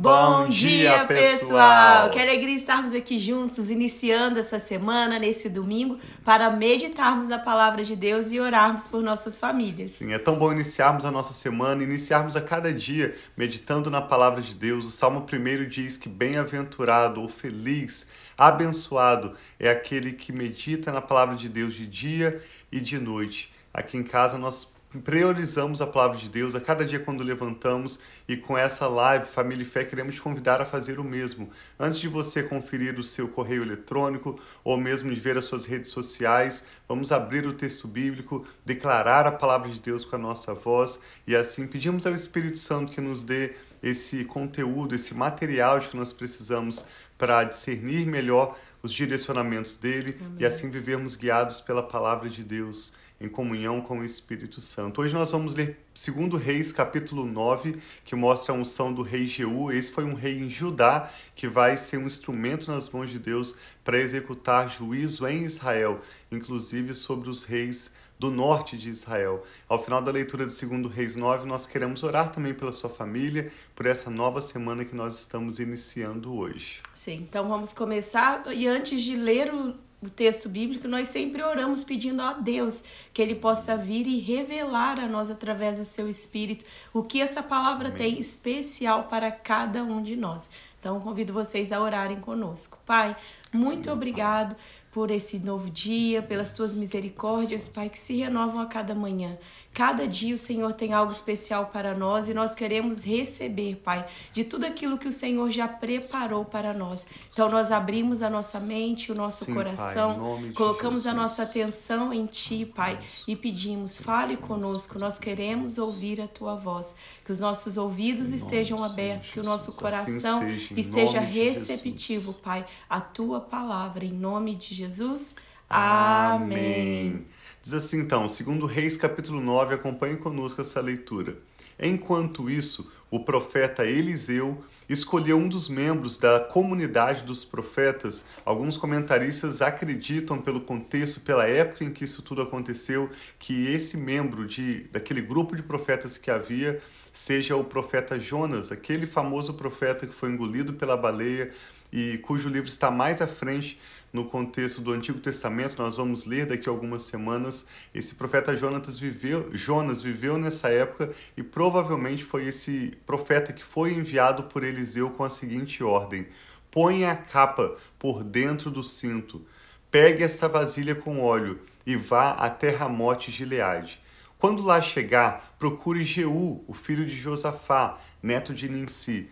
Bom dia, pessoal! Que alegria estarmos aqui juntos, iniciando essa semana, nesse domingo, para meditarmos na palavra de Deus e orarmos por nossas famílias. Sim, é tão bom iniciarmos a nossa semana, iniciarmos a cada dia meditando na palavra de Deus. O Salmo 1 diz que bem-aventurado ou feliz, abençoado é aquele que medita na palavra de Deus de dia e de noite. Aqui em casa nós priorizamos a palavra de Deus a cada dia quando levantamos e com essa live Família e Fé queremos te convidar a fazer o mesmo. Antes de você conferir o seu correio eletrônico ou mesmo de ver as suas redes sociais, vamos abrir o texto bíblico, declarar a palavra de Deus com a nossa voz e assim pedimos ao Espírito Santo que nos dê esse conteúdo, esse material de que nós precisamos para discernir melhor os direcionamentos dele Amém. e assim vivermos guiados pela palavra de Deus em comunhão com o Espírito Santo. Hoje nós vamos ler 2 Reis, capítulo 9, que mostra a unção do rei Jeú. Esse foi um rei em Judá que vai ser um instrumento nas mãos de Deus para executar juízo em Israel, inclusive sobre os reis do norte de Israel. Ao final da leitura de 2 Reis 9, nós queremos orar também pela sua família, por essa nova semana que nós estamos iniciando hoje. Sim, então vamos começar. E antes de ler o o texto bíblico, nós sempre oramos pedindo a Deus que Ele possa vir e revelar a nós através do seu Espírito o que essa palavra Amém. tem especial para cada um de nós. Então, convido vocês a orarem conosco. Pai, muito Sim, obrigado pai. Por esse novo dia, pelas tuas misericórdias, Pai, que se renovam a cada manhã. Cada dia o Senhor tem algo especial para nós e nós queremos receber, Pai, de tudo aquilo que o Senhor já preparou para nós. Então nós abrimos a nossa mente, o nosso Sim, coração, pai, colocamos a nossa atenção em Ti, Pai, e pedimos, fale conosco, nós queremos ouvir a Tua voz. Que os nossos ouvidos estejam abertos, que o nosso assim coração esteja receptivo, Pai, a Tua palavra, em nome de Jesus. Amém. Diz assim então, segundo Reis capítulo 9, acompanhe conosco essa leitura. Enquanto isso, o profeta Eliseu escolheu um dos membros da comunidade dos profetas. Alguns comentaristas acreditam, pelo contexto, pela época em que isso tudo aconteceu, que esse membro de, daquele grupo de profetas que havia seja o profeta Jonas, aquele famoso profeta que foi engolido pela baleia e cujo livro está mais à frente no contexto do Antigo Testamento, nós vamos ler daqui a algumas semanas. Esse profeta Jonas viveu, Jonas viveu nessa época e provavelmente foi esse profeta que foi enviado por Eliseu com a seguinte ordem: Ponha a capa por dentro do cinto, pegue esta vasilha com óleo e vá até Ramote Gileade. Quando lá chegar, procure Jeú, o filho de Josafá, neto de Ninsi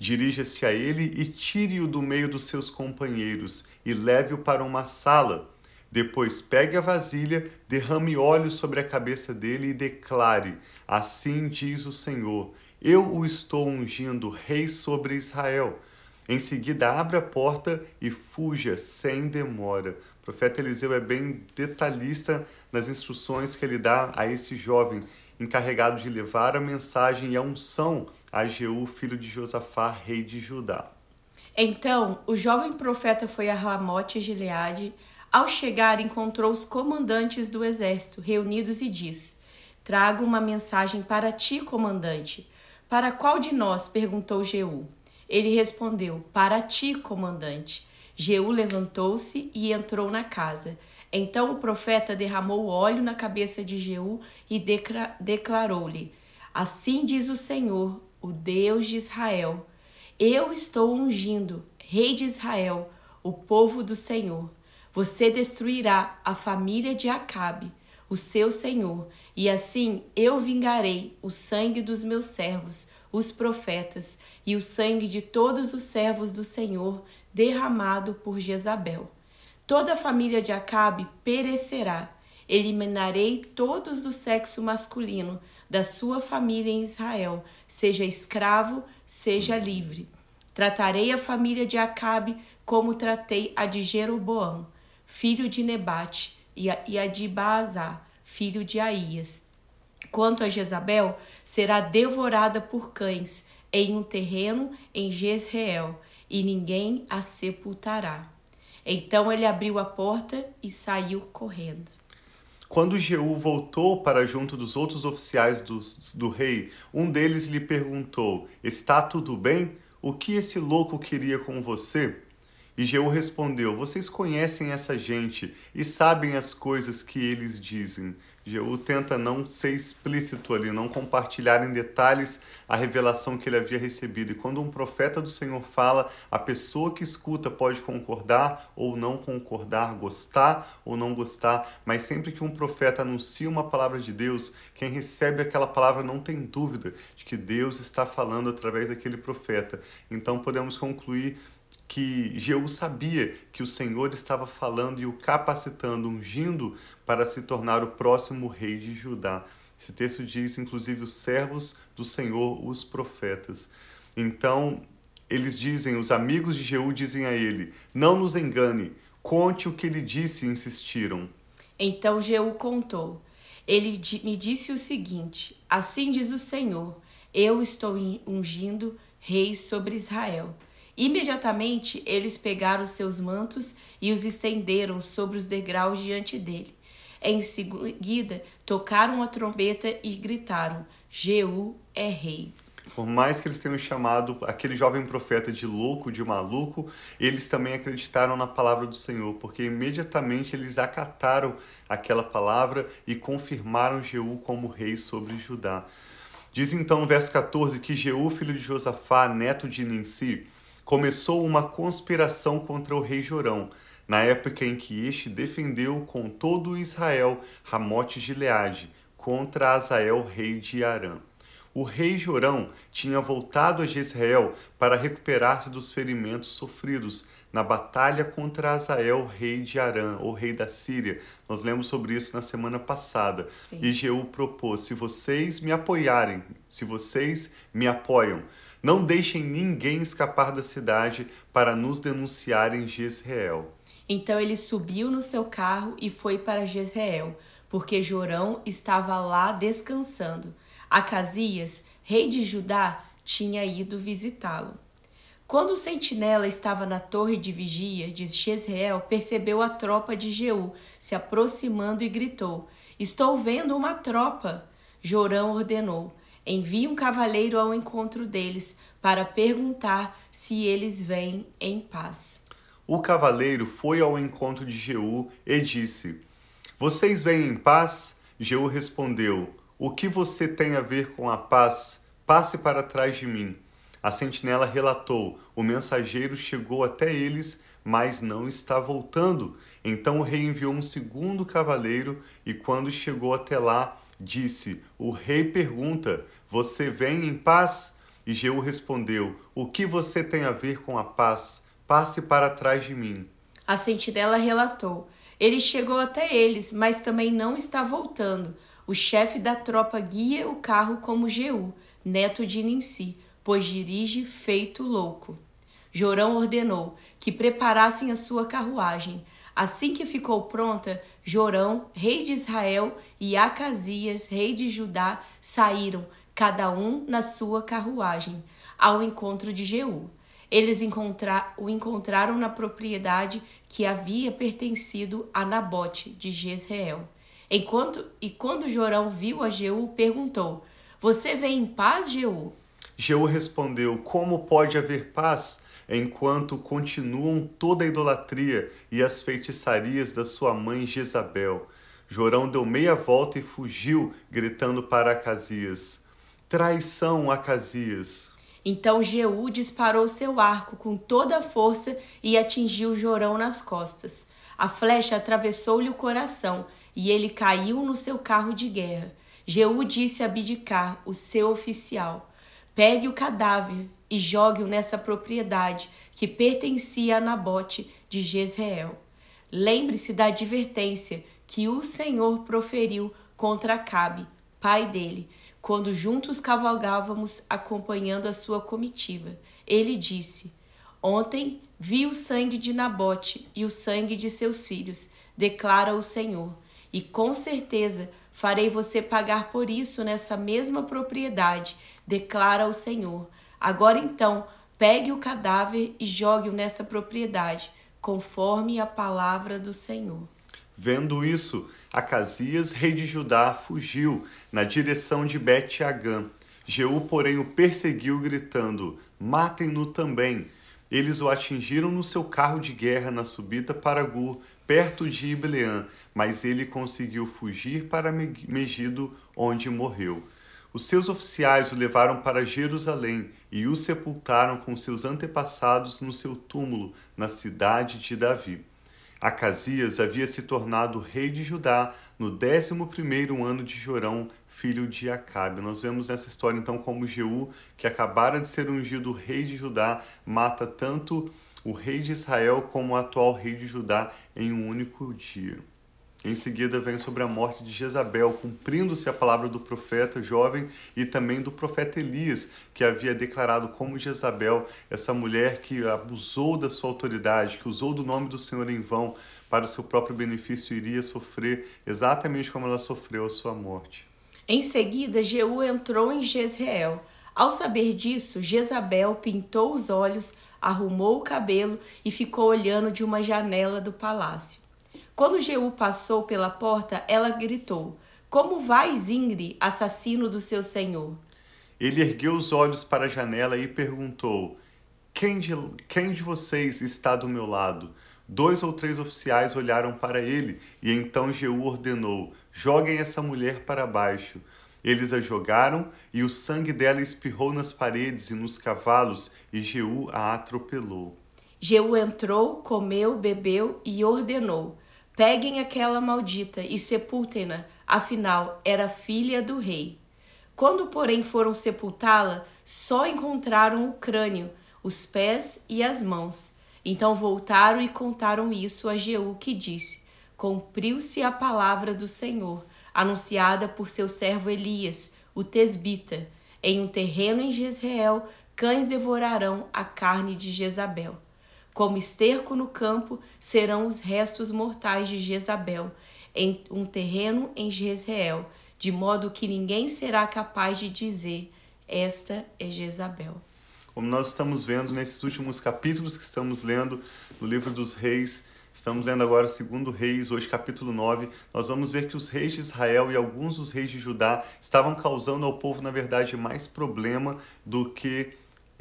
Dirija-se a ele e tire-o do meio dos seus companheiros e leve-o para uma sala. Depois pegue a vasilha, derrame óleo sobre a cabeça dele e declare: Assim diz o Senhor: Eu o estou ungindo rei sobre Israel. Em seguida, abra a porta e fuja sem demora. O profeta Eliseu é bem detalhista nas instruções que ele dá a esse jovem encarregado de levar a mensagem e a unção a Jeú, filho de Josafá, rei de Judá. Então, o jovem profeta foi a Ramote Gileade. Ao chegar, encontrou os comandantes do exército reunidos e disse: Trago uma mensagem para ti, comandante. Para qual de nós? perguntou Jeú. Ele respondeu: Para ti, comandante. Jeú levantou-se e entrou na casa. Então o profeta derramou óleo na cabeça de Jeú e declarou-lhe: Assim diz o Senhor, o Deus de Israel: Eu estou ungindo, rei de Israel, o povo do Senhor. Você destruirá a família de Acabe, o seu senhor, e assim eu vingarei o sangue dos meus servos, os profetas, e o sangue de todos os servos do Senhor derramado por Jezabel. Toda a família de Acabe perecerá. Eliminarei todos do sexo masculino da sua família em Israel, seja escravo, seja livre. Tratarei a família de Acabe como tratei a de Jeroboão, filho de Nebate, e a, de Baazá, filho de Aías. Quanto a Jezabel, será devorada por cães em um terreno em Jezreel, e ninguém a sepultará. Então ele abriu a porta e saiu correndo. Quando Jeú voltou para junto dos outros oficiais do, do rei, um deles lhe perguntou: Está tudo bem? O que esse louco queria com você? E Jeú respondeu: Vocês conhecem essa gente e sabem as coisas que eles dizem. Jeú tenta não ser explícito ali, não compartilhar em detalhes a revelação que ele havia recebido. E quando um profeta do Senhor fala, a pessoa que escuta pode concordar ou não concordar, gostar ou não gostar, mas sempre que um profeta anuncia uma palavra de Deus, quem recebe aquela palavra não tem dúvida de que Deus está falando através daquele profeta. Então podemos concluir que Jeú sabia que o Senhor estava falando e o capacitando, ungindo para se tornar o próximo rei de Judá. Esse texto diz, inclusive, os servos do Senhor, os profetas. Então, eles dizem, os amigos de Jeú dizem a ele: Não nos engane, conte o que ele disse, insistiram. Então Jeú contou. Ele me disse o seguinte: Assim diz o Senhor: Eu estou ungindo rei sobre Israel. Imediatamente eles pegaram seus mantos e os estenderam sobre os degraus diante dele. Em seguida, tocaram a trombeta e gritaram: Jeú é rei. Por mais que eles tenham chamado aquele jovem profeta de louco, de maluco, eles também acreditaram na palavra do Senhor, porque imediatamente eles acataram aquela palavra e confirmaram Jeú como rei sobre Judá. Diz então no verso 14 que Jeú, filho de Josafá, neto de Ninsi, começou uma conspiração contra o rei Jorão, na época em que este defendeu com todo Israel Ramote Gileade contra Azael, rei de Arã. O rei Jorão tinha voltado a Jezreel para recuperar-se dos ferimentos sofridos na batalha contra Azael, rei de Arã, ou rei da Síria. Nós lemos sobre isso na semana passada. Sim. E Jeú propôs: se vocês me apoiarem, se vocês me apoiam, não deixem ninguém escapar da cidade para nos denunciar em Jezreel. Então ele subiu no seu carro e foi para Jezreel, porque Jorão estava lá descansando. Acasias, rei de Judá, tinha ido visitá-lo. Quando o sentinela estava na torre de vigia de Jezreel, percebeu a tropa de Jeú se aproximando e gritou: Estou vendo uma tropa. Jorão ordenou: envia um cavaleiro ao encontro deles para perguntar se eles vêm em paz. O cavaleiro foi ao encontro de Jeú e disse: Vocês vêm em paz? Jeú respondeu: O que você tem a ver com a paz? Passe para trás de mim. A sentinela relatou: O mensageiro chegou até eles, mas não está voltando. Então o rei enviou um segundo cavaleiro e, quando chegou até lá, disse: O rei pergunta: Você vem em paz? E Jeú respondeu: O que você tem a ver com a paz? Passe para trás de mim. A sentinela relatou: Ele chegou até eles, mas também não está voltando. O chefe da tropa guia o carro como Jeú, neto de Ninsi, pois dirige feito louco. Jorão ordenou que preparassem a sua carruagem. Assim que ficou pronta, Jorão, rei de Israel, e Acasias, rei de Judá, saíram, cada um na sua carruagem, ao encontro de Jeú. Eles encontra o encontraram na propriedade que havia pertencido a Nabote de Jezreel. Enquanto e quando Jorão viu a Jeú, perguntou: Você vem em paz, Jeú? Jeú respondeu: Como pode haver paz? Enquanto continuam toda a idolatria e as feitiçarias da sua mãe Jezabel. Jorão deu meia volta e fugiu, gritando para Acasias: Traição, Acasias! Então Jeú disparou seu arco com toda a força e atingiu Jorão nas costas. A flecha atravessou-lhe o coração e ele caiu no seu carro de guerra. Jeú disse a Bidicar, o seu oficial: Pegue o cadáver e jogue-o nessa propriedade que pertencia a Nabote de Jezreel. Lembre-se da advertência que o Senhor proferiu contra Acabe, pai dele, quando juntos cavalgávamos acompanhando a sua comitiva. Ele disse: Ontem vi o sangue de Nabote e o sangue de seus filhos, declara o Senhor, e com certeza farei você pagar por isso nessa mesma propriedade, declara o Senhor. Agora então, pegue o cadáver e jogue-o nessa propriedade, conforme a palavra do Senhor. Vendo isso, Acasias, rei de Judá, fugiu na direção de Bet-Agã. Jeú, porém, o perseguiu, gritando: Matem-no também. Eles o atingiram no seu carro de guerra na subida para Gur, perto de Ibleã, mas ele conseguiu fugir para Megido, onde morreu. Os seus oficiais o levaram para Jerusalém e o sepultaram com seus antepassados no seu túmulo, na cidade de Davi. Acasias havia se tornado rei de Judá no décimo primeiro ano de Jorão, filho de Acabe. Nós vemos nessa história então como Jeú, que acabara de ser ungido rei de Judá, mata tanto o rei de Israel como o atual rei de Judá em um único dia. Em seguida vem sobre a morte de Jezabel, cumprindo-se a palavra do profeta jovem e também do profeta Elias, que havia declarado como Jezabel, essa mulher que abusou da sua autoridade, que usou do nome do Senhor em vão para o seu próprio benefício, iria sofrer exatamente como ela sofreu a sua morte. Em seguida, Jeú entrou em Jezreel. Ao saber disso, Jezabel pintou os olhos, arrumou o cabelo e ficou olhando de uma janela do palácio. Quando Jeú passou pela porta, ela gritou: Como vai, Zingri, assassino do seu senhor? Ele ergueu os olhos para a janela e perguntou: quem de, quem de vocês está do meu lado? Dois ou três oficiais olharam para ele, e então Jeú ordenou: Joguem essa mulher para baixo. Eles a jogaram, e o sangue dela espirrou nas paredes e nos cavalos, e Jeú a atropelou. Jeú entrou, comeu, bebeu e ordenou: Peguem aquela maldita e sepultem-na, afinal era filha do rei. Quando, porém, foram sepultá-la, só encontraram o crânio, os pés e as mãos. Então voltaram e contaram isso a Jeú, que disse: Cumpriu-se a palavra do Senhor, anunciada por seu servo Elias, o tesbita. Em um terreno em Jezreel, cães devorarão a carne de Jezabel. Como esterco no campo serão os restos mortais de Jezabel, em um terreno em Jezreel, de modo que ninguém será capaz de dizer: Esta é Jezabel como nós estamos vendo nesses últimos capítulos que estamos lendo no livro dos reis. Estamos lendo agora segundo Reis, hoje capítulo 9. Nós vamos ver que os reis de Israel e alguns dos reis de Judá estavam causando ao povo, na verdade, mais problema do que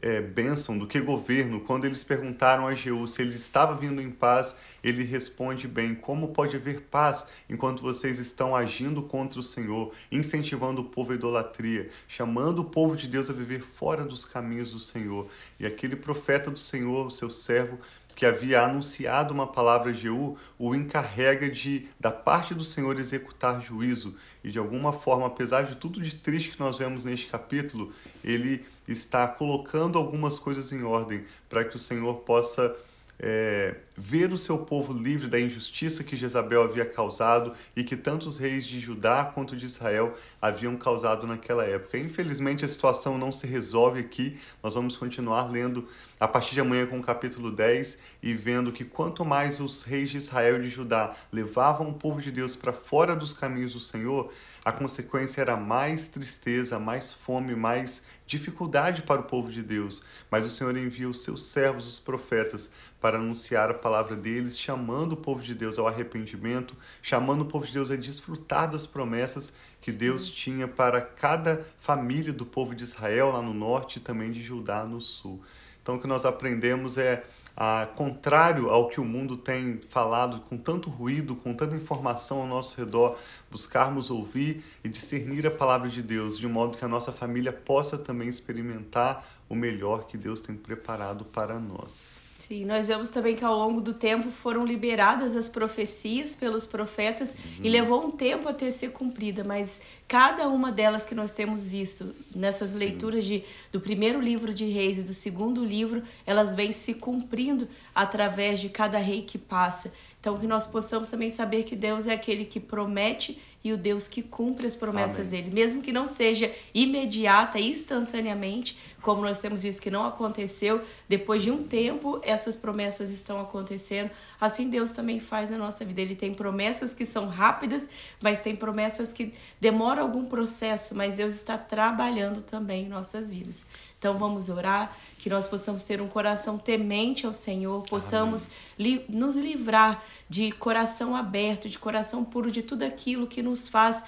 é, bênção do que governo, quando eles perguntaram a Jeú se ele estava vindo em paz, ele responde bem: Como pode haver paz enquanto vocês estão agindo contra o Senhor, incentivando o povo à idolatria, chamando o povo de Deus a viver fora dos caminhos do Senhor? E aquele profeta do Senhor, o seu servo, que havia anunciado uma palavra a Jeú, o encarrega de, da parte do Senhor, executar juízo. E de alguma forma, apesar de tudo de triste que nós vemos neste capítulo, ele está colocando algumas coisas em ordem para que o Senhor possa é, ver o seu povo livre da injustiça que Jezabel havia causado e que tantos reis de Judá quanto de Israel haviam causado naquela época. Infelizmente, a situação não se resolve aqui. Nós vamos continuar lendo a partir de amanhã com o capítulo 10 e vendo que quanto mais os reis de Israel e de Judá levavam o povo de Deus para fora dos caminhos do Senhor, a consequência era mais tristeza, mais fome, mais dificuldade para o povo de Deus. Mas o Senhor envia os seus servos, os profetas, para anunciar a palavra deles, chamando o povo de Deus ao arrependimento, chamando o povo de Deus a desfrutar das promessas que Deus tinha para cada família do povo de Israel lá no norte e também de Judá no sul. Então, o que nós aprendemos é a contrário ao que o mundo tem falado, com tanto ruído, com tanta informação ao nosso redor, buscarmos ouvir e discernir a palavra de Deus, de modo que a nossa família possa também experimentar o melhor que Deus tem preparado para nós. Sim, nós vemos também que ao longo do tempo foram liberadas as profecias pelos profetas uhum. e levou um tempo até ser cumprida, mas cada uma delas que nós temos visto nessas Sim. leituras de, do primeiro livro de Reis e do segundo livro, elas vêm se cumprindo através de cada rei que passa. Então, que nós possamos também saber que Deus é aquele que promete e o Deus que cumpre as promessas Amém. dele, mesmo que não seja imediata, instantaneamente, como nós temos visto que não aconteceu, depois de um tempo essas promessas estão acontecendo. Assim Deus também faz na nossa vida. Ele tem promessas que são rápidas, mas tem promessas que demoram algum processo, mas Deus está trabalhando também em nossas vidas. Então vamos orar, que nós possamos ter um coração temente ao Senhor, possamos li nos livrar de coração aberto, de coração puro, de tudo aquilo que nos faz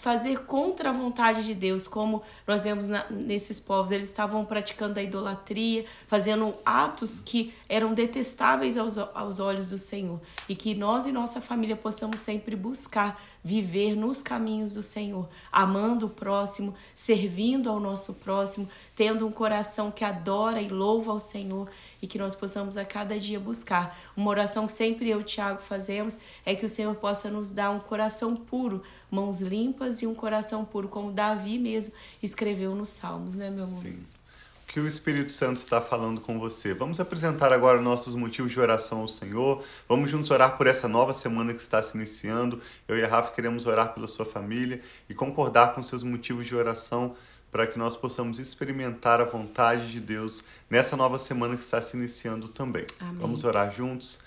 fazer contra a vontade de Deus, como nós vemos na, nesses povos. Eles estavam praticando a idolatria, fazendo atos que eram detestáveis aos, aos olhos do Senhor. E que nós e nossa família possamos sempre buscar viver nos caminhos do Senhor, amando o próximo, servindo ao nosso próximo, tendo um coração que adora e louva ao Senhor e que nós possamos a cada dia buscar. Uma oração que sempre eu e Tiago fazemos é que o Senhor possa nos dar um coração puro, mãos limpas e um coração puro, como Davi mesmo escreveu nos Salmos, né, meu amor? Sim que o Espírito Santo está falando com você. Vamos apresentar agora nossos motivos de oração ao Senhor. Vamos juntos orar por essa nova semana que está se iniciando. Eu e a Rafa queremos orar pela sua família e concordar com seus motivos de oração para que nós possamos experimentar a vontade de Deus nessa nova semana que está se iniciando também. Amém. Vamos orar juntos.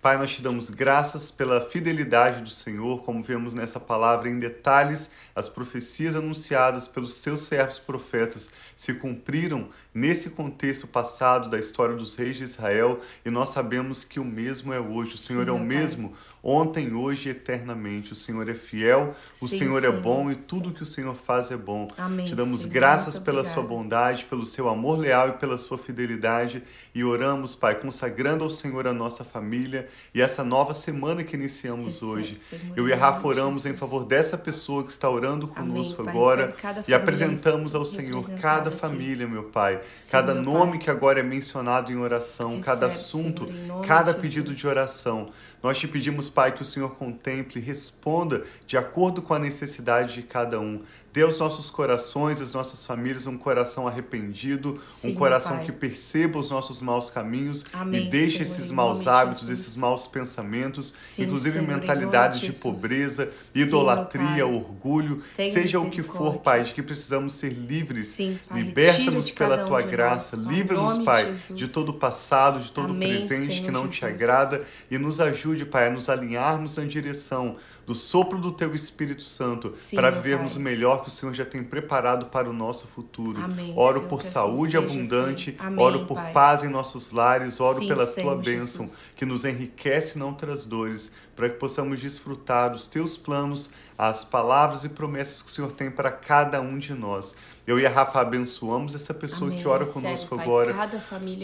Pai, nós te damos graças pela fidelidade do Senhor, como vemos nessa palavra em detalhes, as profecias anunciadas pelos seus servos profetas se cumpriram nesse contexto passado da história dos reis de Israel e nós sabemos que o mesmo é hoje. O Senhor Sim, é o mesmo ontem, hoje e eternamente. O Senhor é fiel, o Sim, Senhor é bom e tudo que o Senhor faz é bom. Amém, Te damos Senhor. graças pela sua bondade, pelo seu amor leal e pela sua fidelidade e oramos, Pai, consagrando ao Senhor a nossa família e essa nova semana que iniciamos Recebe, hoje. Senhor, Eu e a Rafa oramos em favor dessa pessoa que está orando conosco Amém, agora e apresentamos ao Senhor cada aqui. família, meu Pai, Sim, cada meu nome pai. que agora é mencionado em oração, Recebe, cada assunto, cada pedido de oração. Nós te pedimos, Pai, que o Senhor contemple e responda de acordo com a necessidade de cada um. Dê aos nossos corações, às nossas famílias, um coração arrependido, Sim, um coração que perceba os nossos maus caminhos Amém, e deixe Senhor, esses maus hábitos, esses maus pensamentos, Sim, inclusive Senhor, mentalidade de pobreza, idolatria, orgulho, seja o que for, Pai, de que precisamos ser livres. Liberta-nos pela tua um graça, livra-nos, Pai, de, de todo o passado, de todo o presente que não Jesus. te agrada e nos ajude, Pai, a nos alinharmos na direção do sopro do teu Espírito Santo Sim, para vivermos o melhor que o Senhor já tem preparado para o nosso futuro. Amém, oro Senhor, por assim saúde assim abundante, Amém, oro por pai. paz em nossos lares, oro Sim, pela Senhor, tua bênção Jesus. que nos enriquece e não traz dores, para que possamos desfrutar dos teus planos, as palavras e promessas que o Senhor tem para cada um de nós. Eu e a Rafa abençoamos essa pessoa Amém. que ora conosco agora.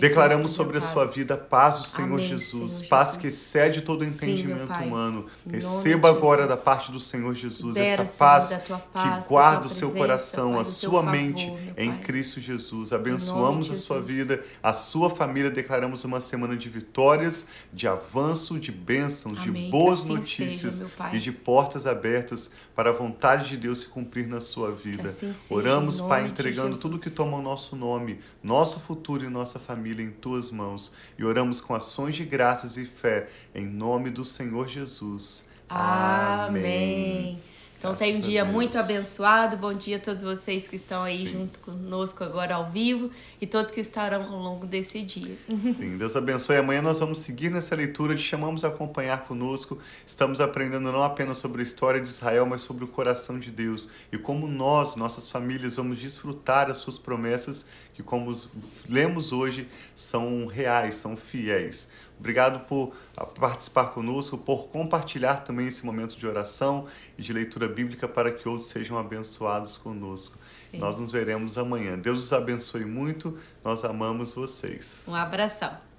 Declaramos sobre a sua vida paz do Senhor Amém, Jesus, Senhor paz Jesus. que excede todo entendimento Sim, humano. Receba agora da parte do Senhor Jesus essa paz, Senhor, paz que guarda o seu coração, pai, a sua mente favor, em Cristo Jesus. Abençoamos a sua vida, a sua família. Declaramos uma semana de vitórias, de avanço, de bênçãos, Amém. de boas assim notícias seja, e de portas abertas para a vontade de Deus se cumprir na sua vida. Assim seja, Oramos, Pai, entregando tudo que toma o nosso nome, nosso futuro e nossa família em tuas mãos. E oramos com ações de graças e fé, em nome do Senhor Jesus. Amém. Amém. Então tem um dia muito abençoado. Bom dia a todos vocês que estão aí Sim. junto conosco agora ao vivo e todos que estarão ao longo desse dia. Sim, Deus abençoe. Amanhã nós vamos seguir nessa leitura. Te chamamos a acompanhar conosco. Estamos aprendendo não apenas sobre a história de Israel, mas sobre o coração de Deus e como nós, nossas famílias, vamos desfrutar as suas promessas que, como lemos hoje, são reais, são fiéis. Obrigado por participar conosco, por compartilhar também esse momento de oração e de leitura bíblica para que outros sejam abençoados conosco. Sim. Nós nos veremos amanhã. Deus os abençoe muito. Nós amamos vocês. Um abração.